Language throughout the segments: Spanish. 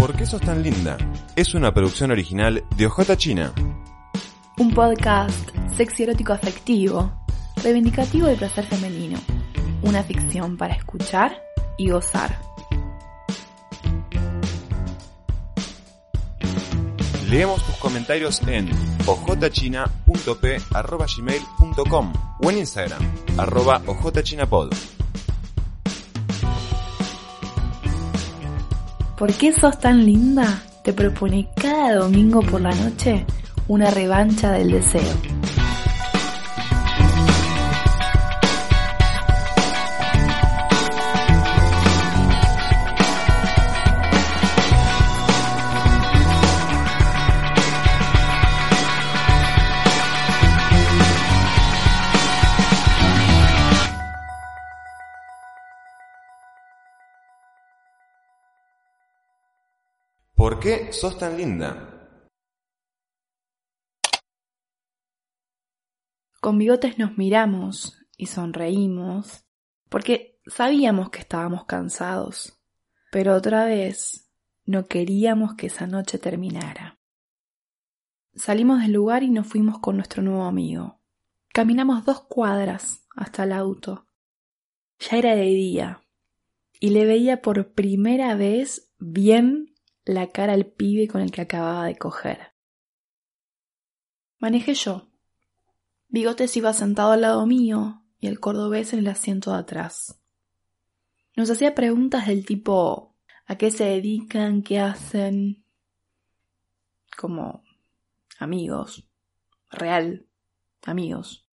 ¿Por qué sos tan linda? Es una producción original de OJ China. Un podcast sexy erótico afectivo, reivindicativo del placer femenino. Una ficción para escuchar y gozar. Leemos tus comentarios en ojchina.p.gmail.com o en Instagram, arroba ojchinapod. ¿Por qué sos tan linda? Te propone cada domingo por la noche una revancha del deseo. ¿Por qué sos tan linda? Con bigotes nos miramos y sonreímos porque sabíamos que estábamos cansados, pero otra vez no queríamos que esa noche terminara. Salimos del lugar y nos fuimos con nuestro nuevo amigo. Caminamos dos cuadras hasta el auto. Ya era de día y le veía por primera vez bien la cara al pibe con el que acababa de coger. Manejé yo. Bigotes iba sentado al lado mío y el cordobés en el asiento de atrás. Nos hacía preguntas del tipo ¿a qué se dedican? ¿qué hacen? como amigos, real, amigos.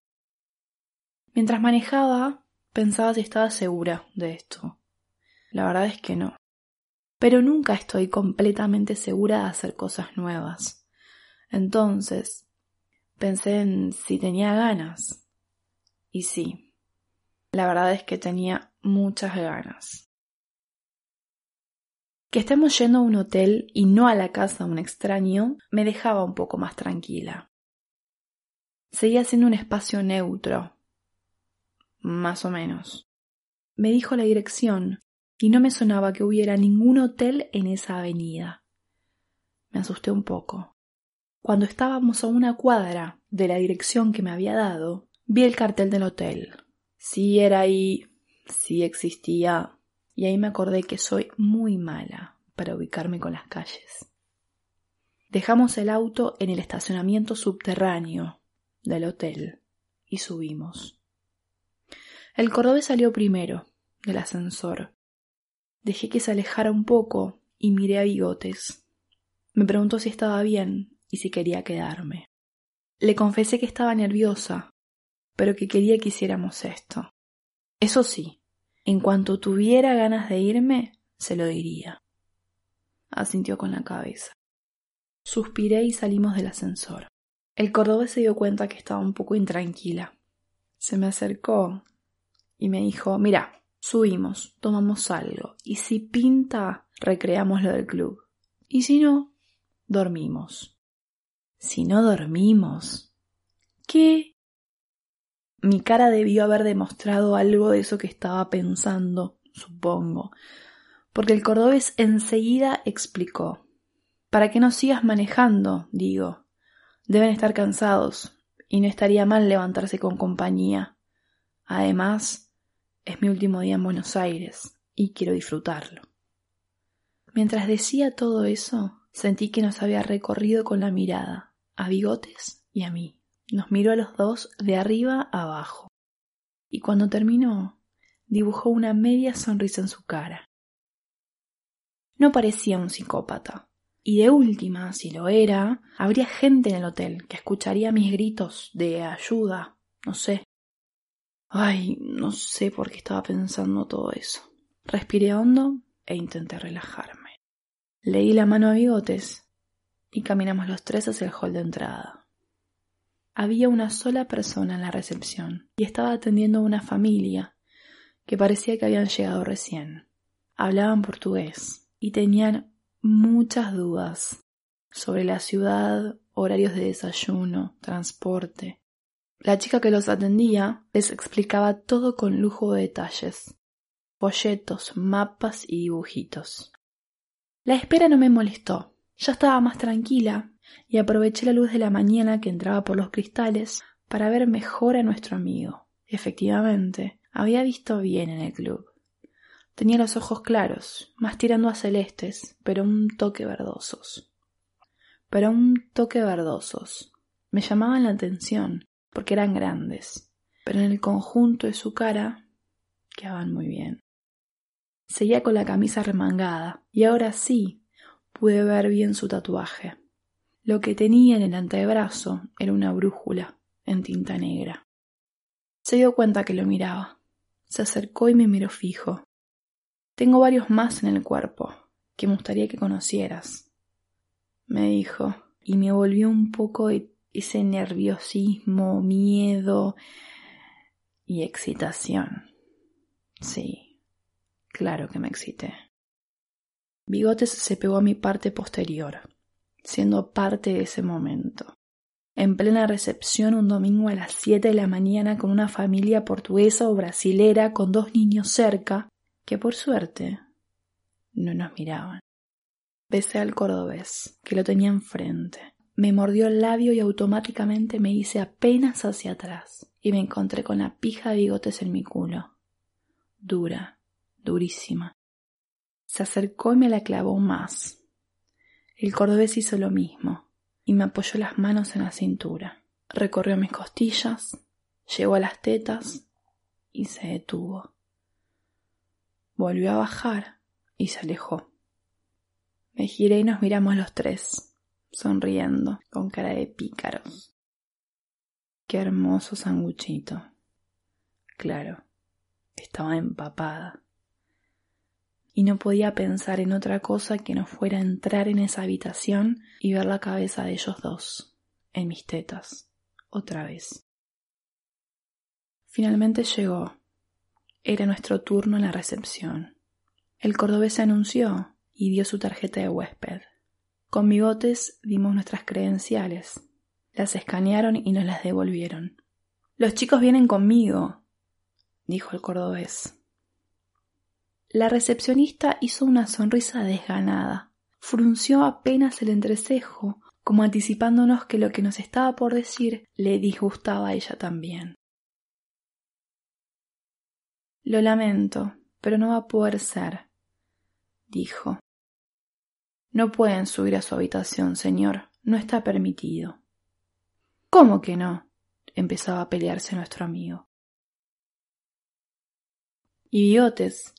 Mientras manejaba, pensaba si estaba segura de esto. La verdad es que no pero nunca estoy completamente segura de hacer cosas nuevas. Entonces, pensé en si tenía ganas. Y sí, la verdad es que tenía muchas ganas. Que estemos yendo a un hotel y no a la casa de un extraño me dejaba un poco más tranquila. Seguía siendo un espacio neutro. Más o menos. Me dijo la dirección, y no me sonaba que hubiera ningún hotel en esa avenida. Me asusté un poco. Cuando estábamos a una cuadra de la dirección que me había dado, vi el cartel del hotel. Sí era ahí, sí existía, y ahí me acordé que soy muy mala para ubicarme con las calles. Dejamos el auto en el estacionamiento subterráneo del hotel y subimos. El cordobés salió primero del ascensor Dejé que se alejara un poco y miré a Bigotes. Me preguntó si estaba bien y si quería quedarme. Le confesé que estaba nerviosa, pero que quería que hiciéramos esto. Eso sí, en cuanto tuviera ganas de irme, se lo diría. Asintió con la cabeza. Suspiré y salimos del ascensor. El cordobés se dio cuenta que estaba un poco intranquila. Se me acercó y me dijo Mira, subimos, tomamos algo, y si pinta, recreamos lo del club. Y si no, dormimos. Si no dormimos. ¿Qué? Mi cara debió haber demostrado algo de eso que estaba pensando, supongo, porque el cordobés enseguida explicó. Para que no sigas manejando, digo. Deben estar cansados, y no estaría mal levantarse con compañía. Además, es mi último día en Buenos Aires y quiero disfrutarlo. Mientras decía todo eso, sentí que nos había recorrido con la mirada, a Bigotes y a mí. Nos miró a los dos de arriba a abajo. Y cuando terminó, dibujó una media sonrisa en su cara. No parecía un psicópata. Y de última, si lo era, habría gente en el hotel que escucharía mis gritos de ayuda, no sé, Ay, no sé por qué estaba pensando todo eso. Respiré hondo e intenté relajarme. Leí la mano a bigotes y caminamos los tres hacia el hall de entrada. Había una sola persona en la recepción y estaba atendiendo a una familia que parecía que habían llegado recién. Hablaban portugués y tenían muchas dudas sobre la ciudad, horarios de desayuno, transporte, la chica que los atendía les explicaba todo con lujo de detalles, folletos, mapas y dibujitos. La espera no me molestó. Ya estaba más tranquila y aproveché la luz de la mañana que entraba por los cristales para ver mejor a nuestro amigo. Efectivamente, había visto bien en el club. Tenía los ojos claros, más tirando a celestes, pero un toque verdosos. Pero un toque verdosos. Me llamaban la atención, porque eran grandes, pero en el conjunto de su cara quedaban muy bien. Seguía con la camisa remangada, y ahora sí pude ver bien su tatuaje. Lo que tenía en el antebrazo era una brújula en tinta negra. Se dio cuenta que lo miraba. Se acercó y me miró fijo. Tengo varios más en el cuerpo que me gustaría que conocieras, me dijo, y me volvió un poco ese nerviosismo, miedo y excitación. Sí, claro que me excité. Bigotes se pegó a mi parte posterior, siendo parte de ese momento. En plena recepción un domingo a las siete de la mañana con una familia portuguesa o brasilera con dos niños cerca, que por suerte no nos miraban. Besé al cordobés, que lo tenía enfrente. Me mordió el labio y automáticamente me hice apenas hacia atrás y me encontré con la pija de bigotes en mi culo. Dura, durísima. Se acercó y me la clavó más. El cordobés hizo lo mismo y me apoyó las manos en la cintura. Recorrió mis costillas, llegó a las tetas y se detuvo. Volvió a bajar y se alejó. Me giré y nos miramos los tres, sonriendo, con cara de pícaros. Qué hermoso sanguchito. Claro, estaba empapada y no podía pensar en otra cosa que no fuera entrar en esa habitación y ver la cabeza de ellos dos, en mis tetas, otra vez. Finalmente llegó. Era nuestro turno en la recepción. El cordobés se anunció y dio su tarjeta de huésped. Con bigotes dimos nuestras credenciales. Las escanearon y nos las devolvieron. Los chicos vienen conmigo, dijo el cordobés. La recepcionista hizo una sonrisa desganada. Frunció apenas el entrecejo, como anticipándonos que lo que nos estaba por decir le disgustaba a ella también. Lo lamento, pero no va a poder ser, dijo. No pueden subir a su habitación, señor. No está permitido. ¿Cómo que no? empezaba a pelearse nuestro amigo. Idiotes,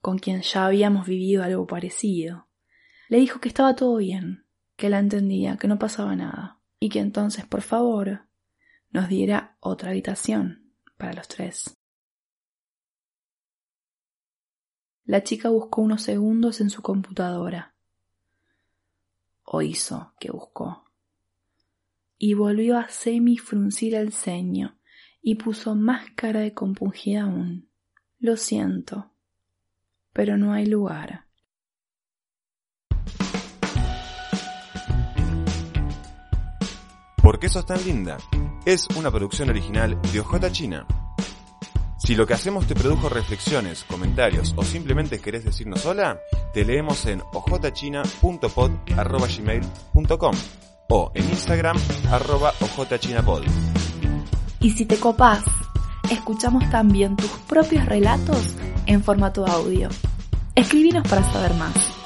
con quien ya habíamos vivido algo parecido. Le dijo que estaba todo bien, que la entendía, que no pasaba nada, y que entonces, por favor, nos diera otra habitación para los tres. La chica buscó unos segundos en su computadora. O hizo que buscó. Y volvió a semi fruncir el ceño y puso más cara de compungida aún. Lo siento, pero no hay lugar. ¿Por qué sos tan linda? Es una producción original de OJ China. Si lo que hacemos te produjo reflexiones, comentarios o simplemente querés decirnos hola, te leemos en ojchina.pod.gmail.com o en Instagram arroba. Y si te copás, escuchamos también tus propios relatos en formato audio. Escribinos para saber más.